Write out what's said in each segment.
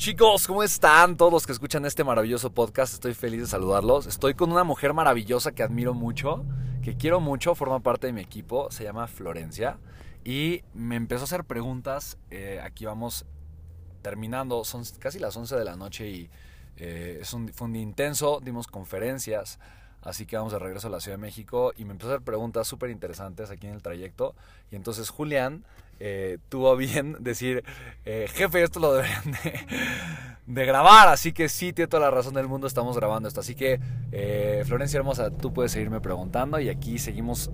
Chicos, ¿cómo están todos que escuchan este maravilloso podcast? Estoy feliz de saludarlos. Estoy con una mujer maravillosa que admiro mucho que quiero mucho, forma parte de mi equipo, se llama Florencia, y me empezó a hacer preguntas. Eh, aquí vamos terminando, son casi las 11 de la noche y eh, es un, fue un día intenso, dimos conferencias, así que vamos de regreso a la Ciudad de México y me empezó a hacer preguntas súper interesantes aquí en el trayecto. Y entonces Julián eh, tuvo bien decir, jefe, esto lo deberían de de grabar. Así que sí, tiene toda la razón del mundo, estamos grabando esto. Así que, eh, Florencia Hermosa, tú puedes seguirme preguntando y aquí seguimos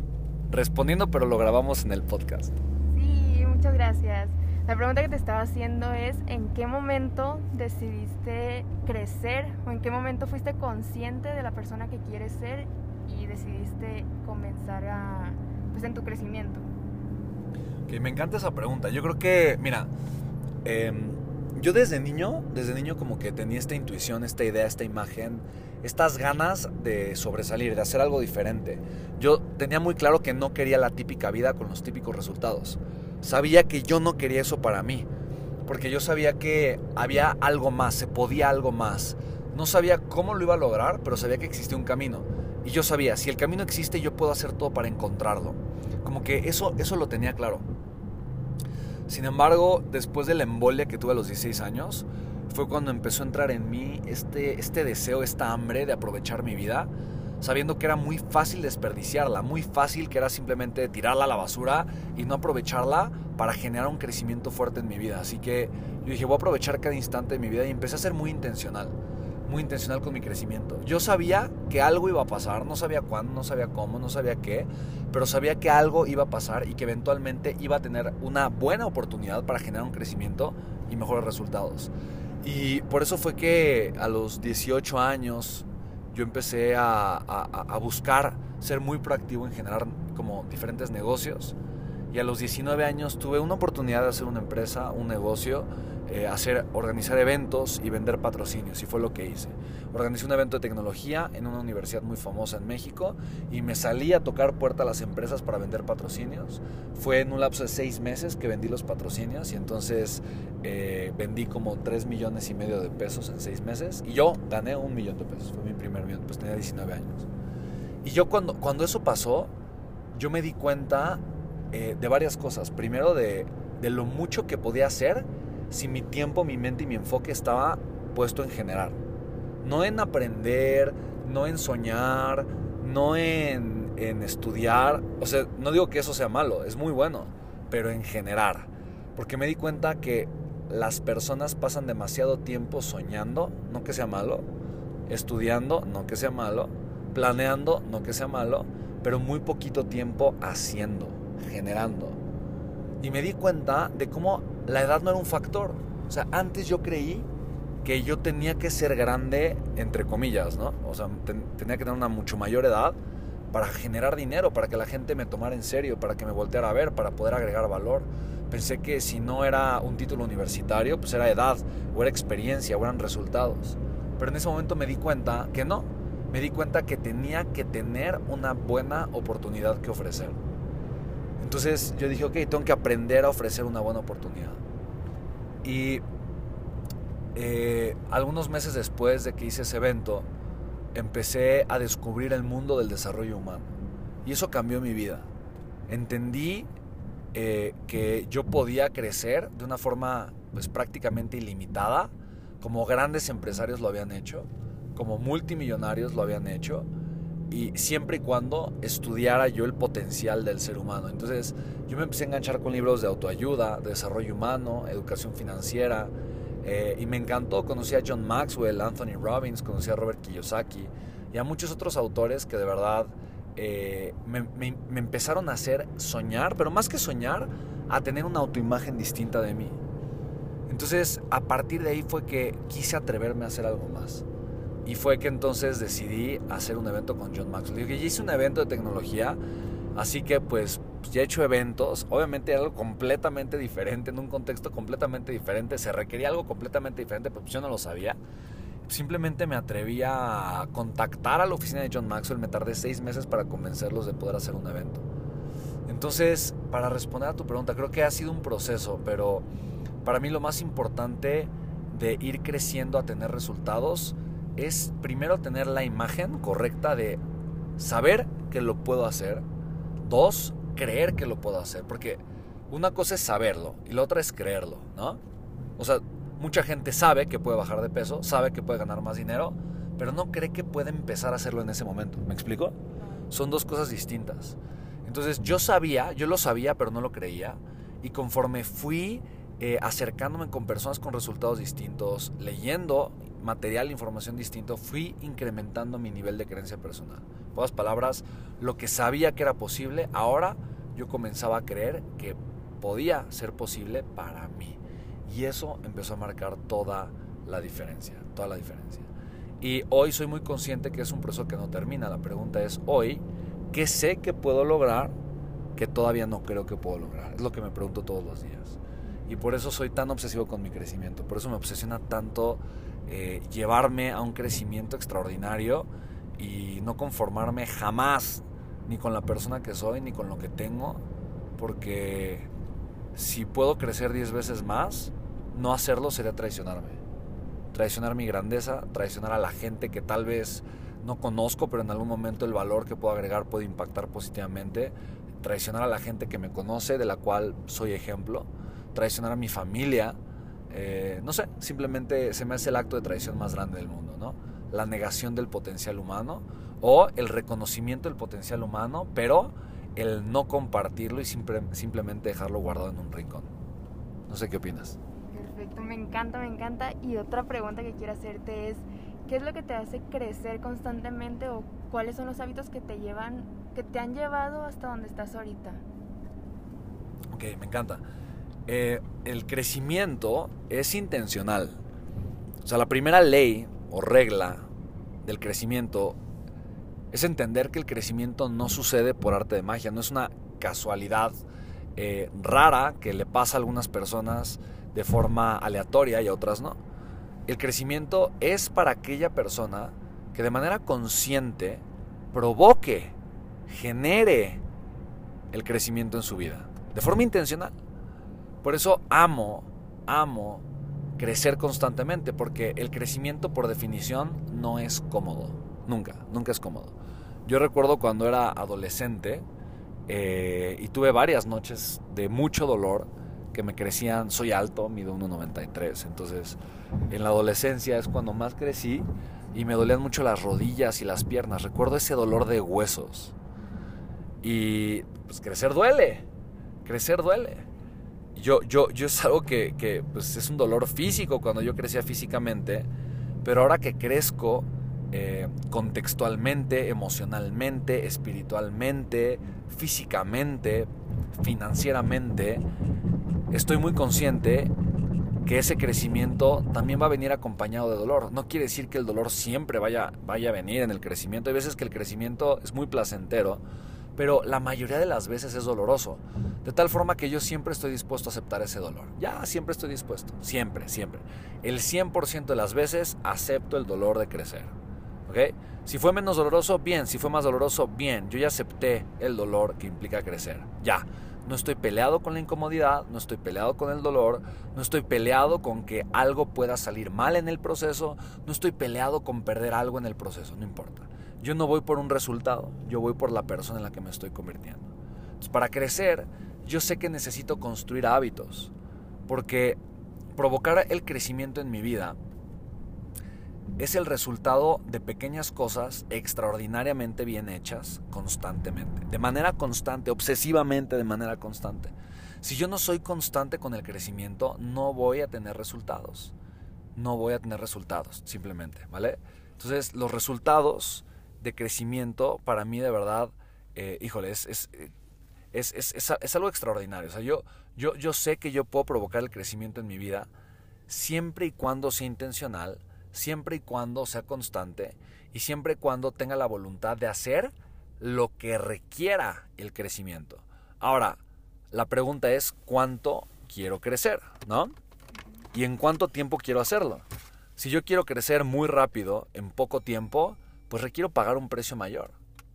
respondiendo, pero lo grabamos en el podcast. Sí, muchas gracias. La pregunta que te estaba haciendo es, ¿en qué momento decidiste crecer o en qué momento fuiste consciente de la persona que quieres ser y decidiste comenzar a, pues, en tu crecimiento? Que me encanta esa pregunta. Yo creo que, mira, eh, yo desde niño, desde niño como que tenía esta intuición, esta idea, esta imagen, estas ganas de sobresalir, de hacer algo diferente. Yo tenía muy claro que no quería la típica vida con los típicos resultados. Sabía que yo no quería eso para mí, porque yo sabía que había algo más, se podía algo más. No sabía cómo lo iba a lograr, pero sabía que existía un camino. Y yo sabía, si el camino existe, yo puedo hacer todo para encontrarlo. Como que eso, eso lo tenía claro. Sin embargo, después de la embolia que tuve a los 16 años, fue cuando empezó a entrar en mí este, este deseo, esta hambre de aprovechar mi vida, sabiendo que era muy fácil desperdiciarla, muy fácil que era simplemente tirarla a la basura y no aprovecharla para generar un crecimiento fuerte en mi vida. Así que yo dije, voy a aprovechar cada instante de mi vida y empecé a ser muy intencional muy intencional con mi crecimiento. Yo sabía que algo iba a pasar, no sabía cuándo, no sabía cómo, no sabía qué, pero sabía que algo iba a pasar y que eventualmente iba a tener una buena oportunidad para generar un crecimiento y mejores resultados. Y por eso fue que a los 18 años yo empecé a, a buscar ser muy proactivo en generar como diferentes negocios. Y a los 19 años tuve una oportunidad de hacer una empresa, un negocio eh, hacer, organizar eventos y vender patrocinios, y fue lo que hice. Organicé un evento de tecnología en una universidad muy famosa en México y me salí a tocar puerta a las empresas para vender patrocinios. Fue en un lapso de seis meses que vendí los patrocinios y entonces eh, vendí como 3 millones y medio de pesos en seis meses y yo gané un millón de pesos, fue mi primer millón, pues tenía 19 años. Y yo cuando, cuando eso pasó, yo me di cuenta eh, de varias cosas. Primero de, de lo mucho que podía hacer si mi tiempo, mi mente y mi enfoque estaba puesto en generar. No en aprender, no en soñar, no en, en estudiar. O sea, no digo que eso sea malo, es muy bueno, pero en generar. Porque me di cuenta que las personas pasan demasiado tiempo soñando, no que sea malo, estudiando, no que sea malo, planeando, no que sea malo, pero muy poquito tiempo haciendo, generando. Y me di cuenta de cómo la edad no era un factor. O sea, antes yo creí que yo tenía que ser grande, entre comillas, ¿no? O sea, tenía que tener una mucho mayor edad para generar dinero, para que la gente me tomara en serio, para que me volteara a ver, para poder agregar valor. Pensé que si no era un título universitario, pues era edad, o era experiencia, o eran resultados. Pero en ese momento me di cuenta que no. Me di cuenta que tenía que tener una buena oportunidad que ofrecer. Entonces yo dije, ok, tengo que aprender a ofrecer una buena oportunidad. Y eh, algunos meses después de que hice ese evento, empecé a descubrir el mundo del desarrollo humano. Y eso cambió mi vida. Entendí eh, que yo podía crecer de una forma pues prácticamente ilimitada, como grandes empresarios lo habían hecho, como multimillonarios lo habían hecho, y siempre y cuando estudiara yo el potencial del ser humano. Entonces yo me empecé a enganchar con libros de autoayuda, de desarrollo humano, educación financiera, eh, y me encantó, conocí a John Maxwell, Anthony Robbins, conocí a Robert Kiyosaki y a muchos otros autores que de verdad eh, me, empezaron a hacer soñar, pero más que soñar, a tener una autoimagen distinta de mí. Entonces, a partir de ahí fue que quise atreverme a hacer algo más. Y fue que entonces decidí hacer un evento con John Maxwell. Dije, ya hice un evento de tecnología, así que pues ya he hecho eventos, obviamente algo completamente diferente, en un contexto completamente diferente, se requería algo completamente diferente, pero pues yo no lo sabía. Simplemente me atreví a contactar a la oficina de John Maxwell, me tardé seis meses para convencerlos de poder hacer un evento. Entonces, para responder a tu pregunta, creo que ha sido un proceso, pero para mí lo más importante de ir creciendo a tener resultados es primero tener la imagen correcta de saber que lo puedo hacer. Dos, creer que lo puedo hacer. Porque una cosa es saberlo y la otra es creerlo, ¿no? O sea, mucha gente sabe que puede bajar de peso, sabe que puede ganar más dinero, pero no cree que puede empezar a hacerlo en ese momento. ¿Me explico? Son dos cosas distintas. Entonces yo sabía, yo lo sabía, pero no lo creía. Y conforme fui eh, acercándome con personas con resultados distintos, leyendo material, información distinto, fui incrementando mi nivel de creencia personal. En pocas palabras, lo que sabía que era posible, ahora yo comenzaba a creer que podía ser posible para mí. Y eso empezó a marcar toda la diferencia, toda la diferencia. Y hoy soy muy consciente que es un proceso que no termina. La pregunta es hoy, ¿qué sé que puedo lograr que todavía no creo que puedo lograr? Es lo que me pregunto todos los días. Y por eso soy tan obsesivo con mi crecimiento. Por eso me obsesiona tanto eh, llevarme a un crecimiento extraordinario y no conformarme jamás ni con la persona que soy ni con lo que tengo, porque si puedo crecer 10 veces más, no hacerlo sería traicionarme. Traicionar mi grandeza, traicionar a la gente que tal vez no conozco, pero en algún momento el valor que puedo agregar puede impactar positivamente. Traicionar a la gente que me conoce, de la cual soy ejemplo. Traicionar a mi familia, eh, no sé, simplemente se me hace el acto de traición más grande del mundo, ¿no? La negación del potencial humano o el reconocimiento del potencial humano, pero el no compartirlo y simplemente dejarlo guardado en un rincón. No sé qué opinas. Perfecto, me encanta, me encanta. Y otra pregunta que quiero hacerte es, ¿qué es lo que te hace crecer constantemente o cuáles son los hábitos que te llevan, que te han llevado hasta donde estás ahorita? Ok, me encanta. Eh, el crecimiento es intencional. O sea, la primera ley o regla del crecimiento es entender que el crecimiento no sucede por arte de magia, no es una casualidad eh, rara que le pasa a algunas personas de forma aleatoria y a otras no. El crecimiento es para aquella persona que de manera consciente provoque, genere el crecimiento en su vida, de forma intencional. Por eso amo, amo crecer constantemente, porque el crecimiento por definición no es cómodo. Nunca, nunca es cómodo. Yo recuerdo cuando era adolescente eh, y tuve varias noches de mucho dolor que me crecían, soy alto, mido 1,93, entonces en la adolescencia es cuando más crecí y me dolían mucho las rodillas y las piernas. Recuerdo ese dolor de huesos. Y pues crecer duele, crecer duele yo, yo, yo es algo que, pues, es un dolor físico cuando yo crecía físicamente, pero ahora que crezco eh, contextualmente, emocionalmente, espiritualmente, físicamente, financieramente, estoy muy consciente que ese crecimiento también va a venir acompañado de dolor. No quiere decir que el dolor siempre vaya, vaya a venir en el crecimiento. Hay veces que el crecimiento es muy placentero, pero la mayoría de las veces es doloroso. De tal forma que yo siempre estoy dispuesto a aceptar ese dolor. Ya, siempre estoy dispuesto. Siempre, siempre. El 100% de las veces acepto el dolor de crecer. ¿Ok? Si fue menos doloroso, bien. Si fue más doloroso, bien. Yo ya acepté el dolor que implica crecer. Ya. no estoy peleado con la incomodidad, no estoy peleado con el dolor, no estoy peleado con que algo pueda salir mal en el proceso, no estoy peleado con perder algo en el proceso, no importa. Yo no voy por un resultado, yo voy por la persona en la que me estoy convirtiendo. Entonces, para crecer, yo sé que necesito construir hábitos, porque provocar el crecimiento en mi vida es el resultado de pequeñas cosas extraordinariamente bien hechas constantemente, de manera constante, obsesivamente de manera constante. Si yo no soy constante con el crecimiento, no voy a tener resultados. No voy a tener resultados, simplemente, ¿vale? Entonces, los resultados de crecimiento para mí de verdad, eh, híjole, es, es, es, algo extraordinario. O sea, yo, yo, yo sé que yo puedo provocar el crecimiento en mi vida siempre y cuando sea intencional, siempre y cuando sea constante y siempre y cuando tenga la voluntad de hacer lo que requiera el crecimiento. Ahora, la pregunta es cuánto quiero crecer, ¿no? Y en cuánto tiempo quiero hacerlo. Si yo quiero crecer muy rápido, en poco tiempo, pues requiero pagar un precio mayor,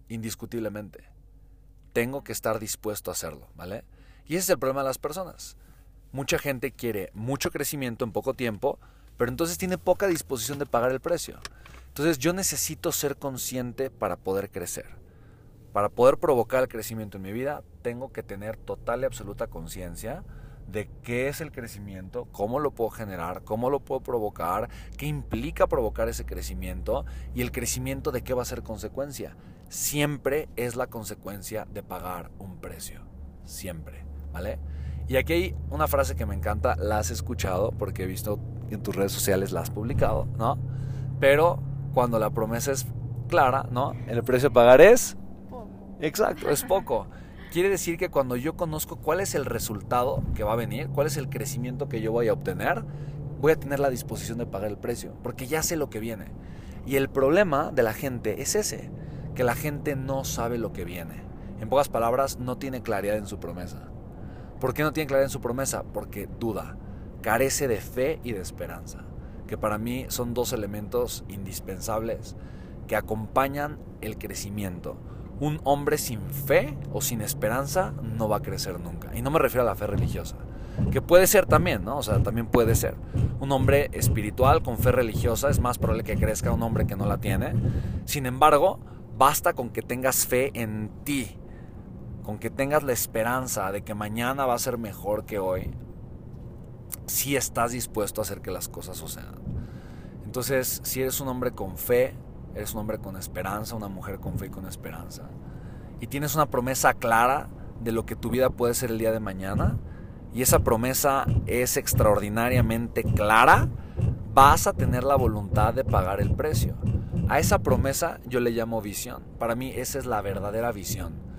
indiscutiblemente. Tengo que estar dispuesto a hacerlo, ¿vale? Y ese es el problema de las personas. Mucha gente quiere mucho crecimiento en poco tiempo, pero entonces tiene poca disposición de pagar el precio. Entonces yo necesito ser consciente para poder crecer. Para poder provocar el crecimiento en mi vida, tengo que tener total y absoluta conciencia de qué es el crecimiento, cómo lo puedo generar, cómo lo puedo provocar, qué implica provocar ese crecimiento y el crecimiento de qué va a ser consecuencia. Siempre es la consecuencia de pagar un precio. Siempre, ¿vale? Y aquí hay una frase que me encanta, la has escuchado porque he visto en tus redes sociales, la has publicado, ¿no? Pero cuando la promesa es clara, ¿no? El precio a pagar es... Exacto, es poco. Quiere decir que cuando yo conozco cuál es el resultado que va a venir, cuál es el crecimiento que yo voy a obtener, voy a tener la disposición de pagar el precio, porque ya sé lo que viene. Y el problema de la gente es ese, que la gente no sabe lo que viene. En pocas palabras, no tiene claridad en su promesa. ¿Por qué no tiene claridad en su promesa? Porque duda, carece de fe y de esperanza, que para mí son dos elementos indispensables que acompañan el crecimiento. Un hombre sin fe o sin esperanza no va a crecer nunca. Y no me refiero a la fe religiosa, que puede ser también, ¿no? O sea, también puede ser. Un hombre espiritual con fe religiosa es más probable que crezca un hombre que no la tiene. Sin embargo, basta con que tengas fe en ti, con que tengas la esperanza de que mañana va a ser mejor que hoy, si estás dispuesto a hacer que las cosas sucedan. Entonces, si eres un hombre con fe, eres un hombre con esperanza, una mujer con fe y con esperanza, y tienes una promesa clara de lo que tu vida puede ser el día de mañana, y esa promesa es extraordinariamente clara, vas a tener la voluntad de pagar el precio. A esa promesa yo le llamo visión. Para mí esa es la verdadera visión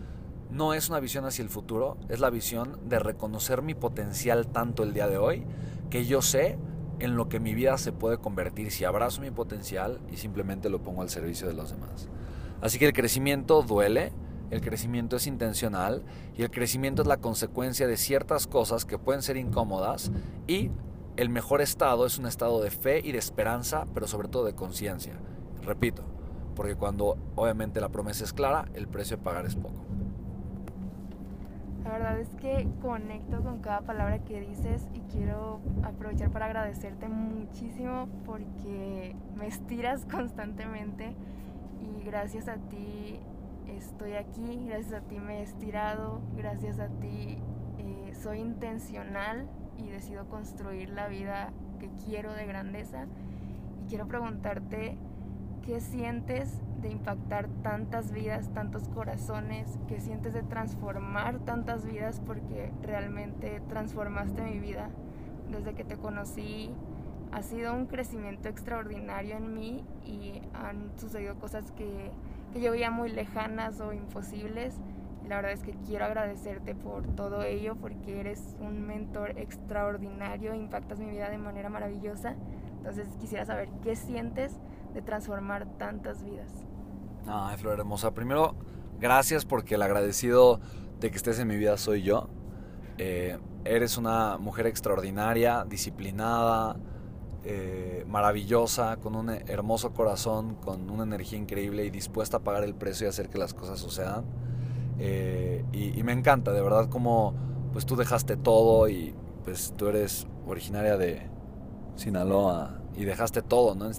no es una visión hacia el futuro, es la visión de reconocer mi potencial tanto el día de hoy, que yo sé en lo que mi vida se puede convertir si abrazo mi potencial y simplemente lo pongo al servicio de los demás. Así que el crecimiento duele, el crecimiento es intencional y el crecimiento es la consecuencia de ciertas cosas que pueden ser incómodas y el mejor estado es un estado de fe y de esperanza, pero sobre todo de conciencia. Repito, porque cuando obviamente la promesa es clara, el precio de pagar es poco. La verdad es que conecto con cada palabra que dices y quiero aprovechar para agradecerte muchísimo porque me estiras constantemente y gracias a ti estoy aquí, gracias a ti me he estirado, gracias a ti eh, soy intencional y decido construir la vida que quiero de grandeza. Y quiero preguntarte qué sientes de impactar tantas vidas, tantos corazones, que sientes de transformar tantas vidas porque realmente transformaste mi vida. Desde que te conocí ha sido un crecimiento extraordinario en mí y han sucedido cosas que, que yo veía muy lejanas o imposibles. La verdad es que quiero agradecerte por todo ello porque eres un mentor extraordinario, impactas mi vida de manera maravillosa. Entonces quisiera saber qué sientes de transformar tantas vidas. Ay, Flor Hermosa, primero, gracias porque el agradecido de que estés en mi vida soy yo. Eh, eres una mujer extraordinaria, disciplinada, eh, maravillosa, con un hermoso corazón, con una energía increíble y dispuesta a pagar el precio y hacer que las cosas sucedan. Eh, y, me encanta, de verdad, como pues tú dejaste todo y pues tú eres originaria de Sinaloa y dejaste todo, ¿no?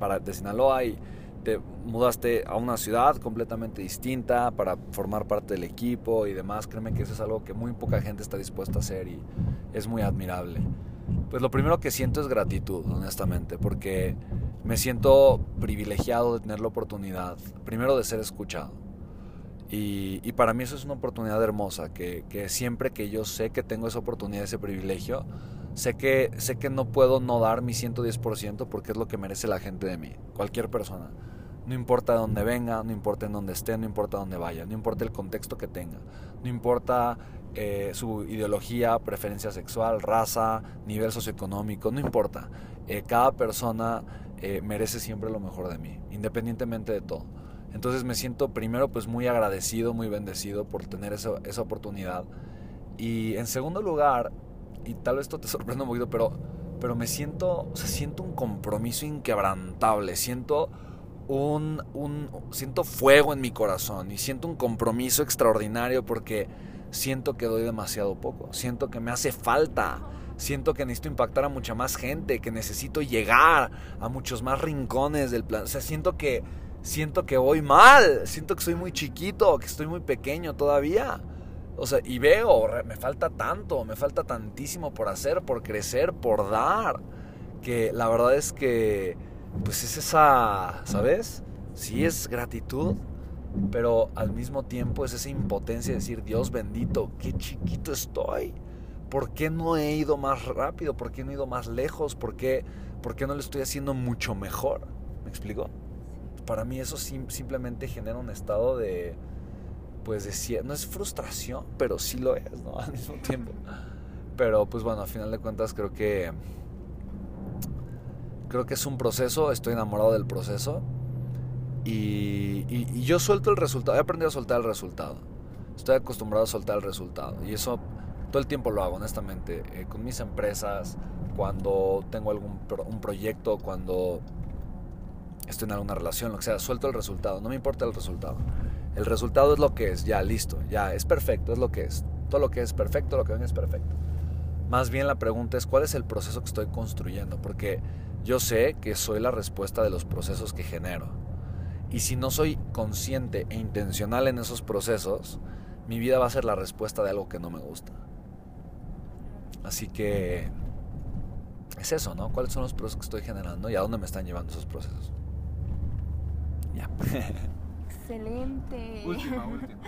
Para, de Sinaloa y te mudaste a una ciudad completamente distinta para formar parte del equipo y demás. Créeme que eso es algo que muy poca gente está dispuesta a hacer y es muy admirable. Pues lo primero que siento es gratitud, honestamente, porque me siento privilegiado de tener la oportunidad, primero de ser escuchado. Y, y para mí eso es una oportunidad hermosa, que, que, siempre que yo sé que tengo esa oportunidad, ese privilegio, sé que, sé que no puedo no dar mi 110% porque es lo que merece la gente de mí, cualquier persona. No importa de dónde venga, no importa en dónde esté, no importa dónde vaya, no importa el contexto que tenga, no importa eh, su ideología, preferencia sexual, raza, nivel socioeconómico, no importa. Eh, cada persona eh, merece siempre lo mejor de mí, independientemente de todo. Entonces me siento primero pues muy agradecido, muy bendecido por tener esa, esa oportunidad. Y en segundo lugar, y tal vez esto te sorprenda un poquito, pero, pero me siento, o sea, siento un compromiso inquebrantable, siento un, un, siento fuego en mi corazón y siento un compromiso extraordinario porque siento que doy demasiado poco, siento que me hace falta, siento que necesito impactar a mucha más gente, que necesito llegar a muchos más rincones del plan, o sea, siento que siento que voy mal, siento que soy muy chiquito, que estoy muy pequeño todavía. O sea, y veo, me falta tanto, me falta tantísimo por hacer, por crecer, por dar, que la verdad es que pues es esa, ¿sabes? Sí es gratitud, pero al mismo tiempo es esa impotencia de decir, Dios bendito, qué chiquito estoy. ¿Por qué no he ido más rápido? ¿Por qué no he ido más lejos? ¿Por qué, por qué no lo estoy haciendo mucho mejor? ¿Me explico? Para mí eso simplemente genera un estado de, pues de, no es frustración, pero sí lo es, ¿no? Al mismo tiempo. Pero pues bueno, a final de cuentas creo que Creo que es un proceso, estoy enamorado del proceso. Y, yo suelto el resultado, he aprendido a soltar el resultado. Estoy acostumbrado a soltar el resultado. Y eso todo el tiempo lo hago, honestamente. Eh, con mis empresas, cuando tengo algún un proyecto, cuando estoy en alguna relación, lo que sea, suelto el resultado. No me importa el resultado. El resultado es lo que es, ya, listo, ya, es perfecto, es lo que es. Todo lo que es perfecto, lo que ven es perfecto. Más bien la pregunta es cuál es el proceso que estoy construyendo, porque yo sé que soy la respuesta de los procesos que genero. Y si no soy consciente e intencional en esos procesos, mi vida va a ser la respuesta de algo que no me gusta. Así que es eso, ¿no? ¿Cuáles son los procesos que estoy generando y a dónde me están llevando esos procesos? Ya. Excelente. Última, última.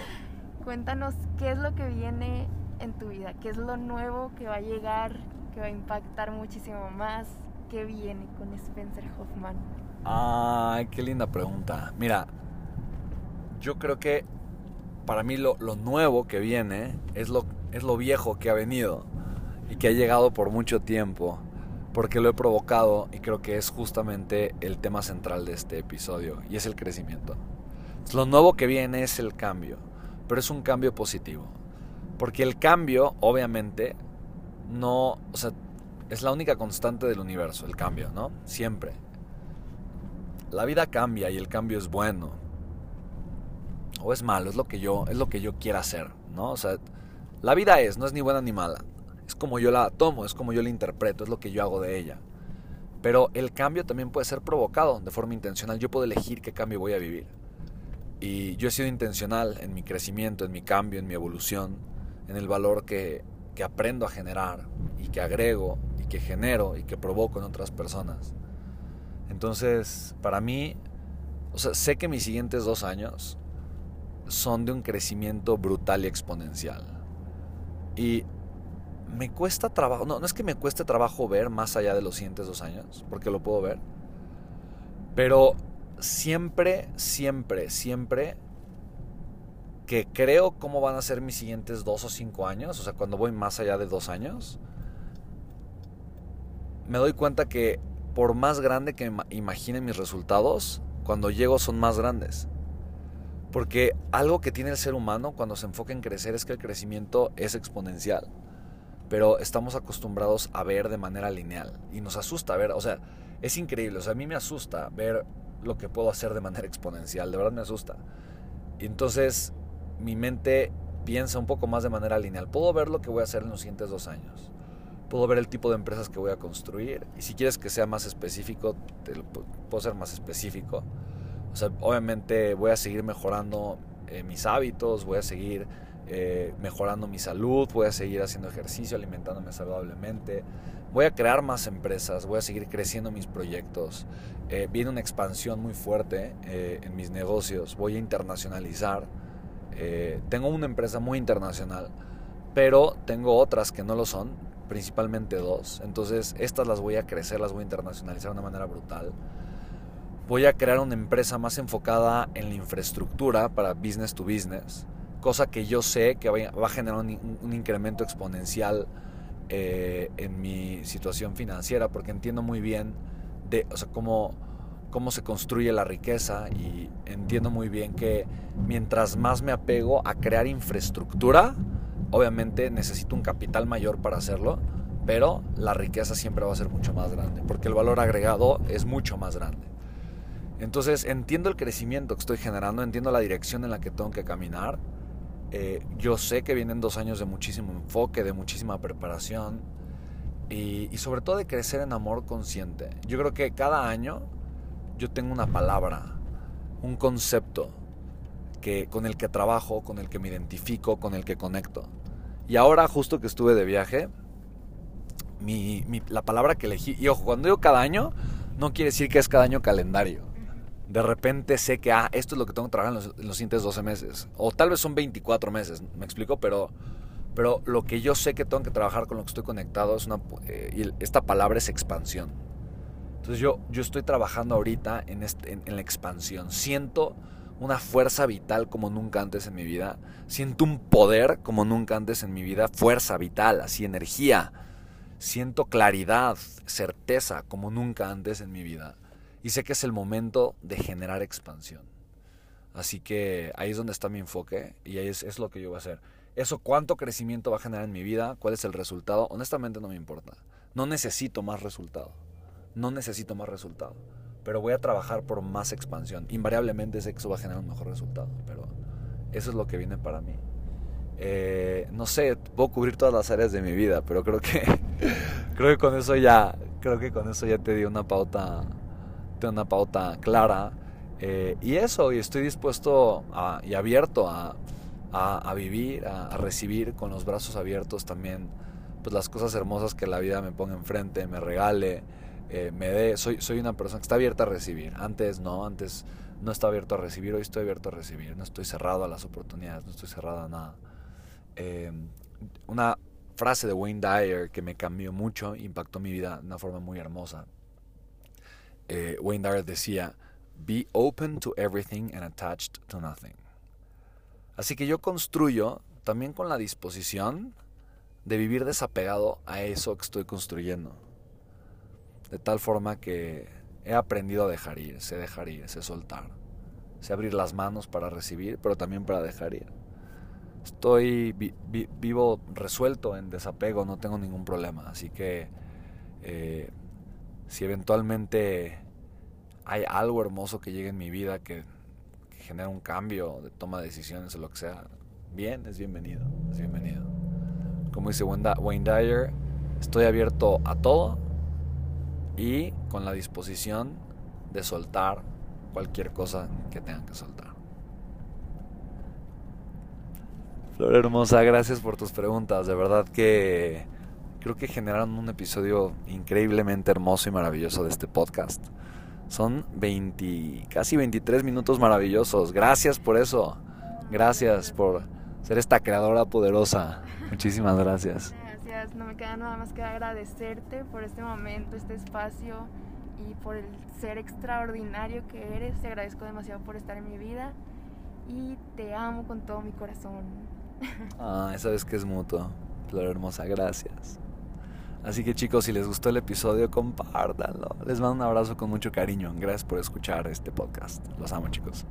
Cuéntanos qué es lo que viene en tu vida, qué es lo nuevo que va a llegar, que va a impactar muchísimo más, qué viene con Spencer Hoffman? Ay, qué linda pregunta. Mira, yo creo que para mí lo, nuevo que viene es lo, es lo viejo que ha venido y que ha llegado por mucho tiempo, porque lo he provocado y creo que es justamente el tema central de este episodio y es el crecimiento. Lo nuevo que viene es el cambio, pero es un cambio positivo, porque el cambio obviamente no, o sea, es la única constante del universo, el cambio, ¿no? Siempre. La vida cambia y el cambio es bueno. O es malo, es lo que yo, es lo que yo quiera hacer, ¿no? O sea, la vida es, no es ni buena ni mala. Es como yo la tomo, es como yo la interpreto, es lo que yo hago de ella. Pero el cambio también puede ser provocado de forma intencional. Yo puedo elegir qué cambio voy a vivir. Y yo he sido intencional en mi crecimiento, en mi cambio, en mi evolución, en el valor que, que aprendo a generar y que agrego que genero y que provoco en otras personas. Entonces, para mí, o sea, sé que mis siguientes dos años son de un crecimiento brutal y exponencial. Y me cuesta trabajo, no, no es que me cueste trabajo ver más allá de los siguientes dos años, porque lo puedo ver, pero siempre, siempre, siempre que creo cómo van a ser mis siguientes dos o cinco años, o sea, cuando voy más allá de dos años, me doy cuenta que por más grande que imagine mis resultados, cuando llego son más grandes. Porque algo que tiene el ser humano cuando se enfoca en crecer es que el crecimiento es exponencial. Pero estamos acostumbrados a ver de manera lineal. Y nos asusta ver, o sea, es increíble. O sea, a mí me asusta ver lo que puedo hacer de manera exponencial. De verdad me asusta. Y entonces mi mente piensa un poco más de manera lineal. Puedo ver lo que voy a hacer en los siguientes dos años. Puedo ver el tipo de empresas que voy a construir. Y si quieres que sea más específico, te puedo ser más específico. O sea, obviamente voy a seguir mejorando eh, mis hábitos, voy a seguir eh, mejorando mi salud, voy a seguir haciendo ejercicio, alimentándome saludablemente, voy a crear más empresas, voy a seguir creciendo mis proyectos. Eh, viene una expansión muy fuerte en mis negocios, voy a internacionalizar. tengo una empresa muy internacional, pero tengo otras que no lo son, principalmente dos. Entonces estas las voy a crecer, las voy a internacionalizar de una manera brutal voy a crear una empresa más enfocada en la infraestructura para business to business, cosa que yo sé que va a generar un, incremento exponencial eh, en mi situación financiera, porque entiendo muy bien de, cómo, cómo se construye la riqueza y entiendo muy bien que mientras más me apego a crear infraestructura, obviamente necesito un capital mayor para hacerlo, pero la riqueza siempre va a ser mucho más grande, porque el valor agregado es mucho más grande. Entonces entiendo el crecimiento que estoy generando, entiendo la dirección en la que tengo que caminar. Eh, yo sé que vienen dos años de muchísimo enfoque, de muchísima preparación y, sobre todo de crecer en amor consciente. Yo creo que cada año yo tengo una palabra, un concepto que, con el que trabajo, con el que me identifico, con el que conecto. Y ahora justo que estuve de viaje, la palabra que elegí, y ojo, cuando digo cada año, no quiere decir que es cada año calendario de repente sé que, ah, esto es lo que tengo que trabajar en los, siguientes 12 meses. O tal vez son 24 meses, me explico, pero, pero lo que yo sé que tengo que trabajar con lo que estoy conectado es una... Eh, y esta palabra es expansión. Entonces yo, yo estoy trabajando ahorita en, este, en, la expansión. Siento una fuerza vital como nunca antes en mi vida. Siento un poder como nunca antes en mi vida. Fuerza vital, así energía. Siento claridad, certeza como nunca antes en mi vida y sé que es el momento de generar expansión. Así que ahí es donde está mi enfoque y ahí es, lo que yo voy a hacer. Eso, cuánto crecimiento va a generar en mi vida, cuál es el resultado, honestamente no me importa. No necesito más resultado. No necesito más resultado. Pero voy a trabajar por más expansión. Invariablemente sé que eso va a generar un mejor resultado. Pero eso es lo que viene para mí. Eh, no sé, puedo cubrir todas las áreas de mi vida, pero creo que creo que con eso ya creo que con eso ya te di una pauta una pauta clara. Eh, y eso, y estoy dispuesto y abierto a, vivir, a, recibir con los brazos abiertos también pues las cosas hermosas que la vida me ponga enfrente, me regale, eh, me dé. Soy, soy una persona que está abierta a recibir. Antes no, antes no estaba abierto a recibir, hoy estoy abierto a recibir. No estoy cerrado a las oportunidades, no estoy cerrado a nada. Em, una frase de Wayne Dyer que me cambió mucho, impactó mi vida de una forma muy hermosa eh, Wayne Dyer decía, be open to everything and attached to nothing. Así que yo construyo también con la disposición de vivir desapegado a eso que estoy construyendo. De tal forma que he aprendido a dejar ir, sé dejar ir, sé soltar, sé abrir las manos para recibir, pero también para dejar ir. Estoy vivo resuelto en desapego, no tengo ningún problema. Así que eh, si eventualmente hay algo hermoso que llegue en mi vida que, genera un cambio de toma de decisiones o lo que sea, bien, es bienvenido, es bienvenido. Como dice Wayne Dyer, estoy abierto a todo y con la disposición de soltar cualquier cosa que tengan que soltar. Flor hermosa, gracias por tus preguntas. De verdad que creo que generaron un episodio increíblemente hermoso y maravilloso de este podcast. Son 20, casi 23 minutos maravillosos. Gracias por eso. Gracias por ser esta creadora poderosa. Muchísimas gracias. Gracias. No me queda nada más que agradecerte por este momento, este espacio y por el ser extraordinario que eres. Te agradezco demasiado por estar en mi vida y te amo con todo mi corazón. Ah, sabes que es mutuo. Flor hermosa, gracias. Así que chicos, si les gustó el episodio, compártanlo. Les mando un abrazo con mucho cariño. Gracias por escuchar este podcast. Los amo chicos.